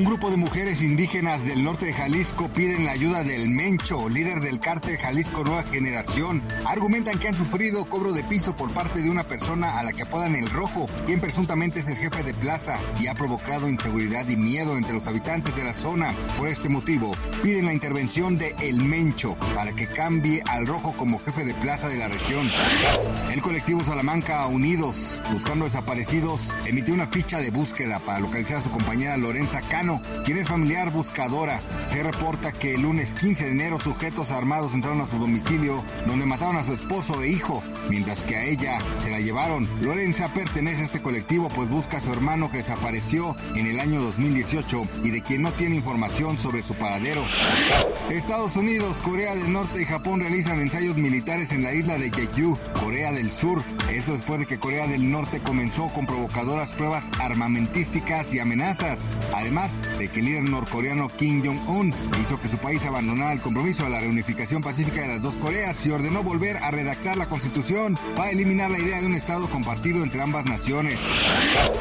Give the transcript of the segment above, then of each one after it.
Un grupo de mujeres indígenas del norte de Jalisco piden la ayuda del Mencho, líder del cártel Jalisco Nueva Generación. Argumentan que han sufrido cobro de piso por parte de una persona a la que apodan el Rojo, quien presuntamente es el jefe de plaza y ha provocado inseguridad y miedo entre los habitantes de la zona. Por este motivo, piden la intervención de El Mencho para que cambie al Rojo como jefe de plaza de la región. El colectivo Salamanca Unidos, buscando desaparecidos, emitió una ficha de búsqueda para localizar a su compañera Lorenza Cano quien es familiar buscadora. Se reporta que el lunes 15 de enero sujetos armados entraron a su domicilio donde mataron a su esposo e hijo, mientras que a ella se la llevaron. Lorenza pertenece a este colectivo pues busca a su hermano que desapareció en el año 2018 y de quien no tiene información sobre su paradero. Estados Unidos, Corea del Norte y Japón realizan ensayos militares en la isla de Jeju, Corea del Sur. Eso después de que Corea del Norte comenzó con provocadoras pruebas armamentísticas y amenazas. Además, de que el líder norcoreano Kim Jong-un hizo que su país abandonara el compromiso de la reunificación pacífica de las dos Coreas y ordenó volver a redactar la constitución para eliminar la idea de un Estado compartido entre ambas naciones.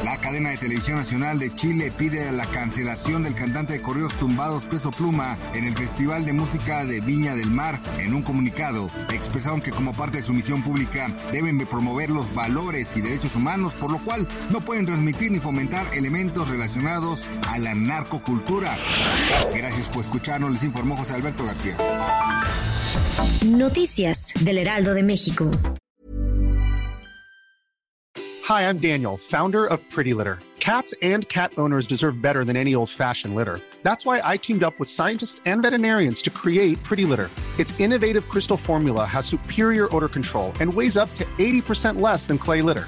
La cadena de televisión nacional de Chile pide la cancelación del cantante de correos tumbados Peso Pluma en el Festival de Música de Viña del Mar. En un comunicado, expresaron que como parte de su misión pública deben de promover los valores y derechos humanos, por lo cual no pueden transmitir ni fomentar elementos relacionados a la narcocultura. Gracias por escucharnos, les informó José Alberto García. Noticias del Heraldo de México. Hi, I'm Daniel, founder of Pretty Litter. Cats and cat owners deserve better than any old-fashioned litter. That's why I teamed up with scientists and veterinarians to create Pretty Litter. Its innovative crystal formula has superior odor control and weighs up to 80% less than clay litter.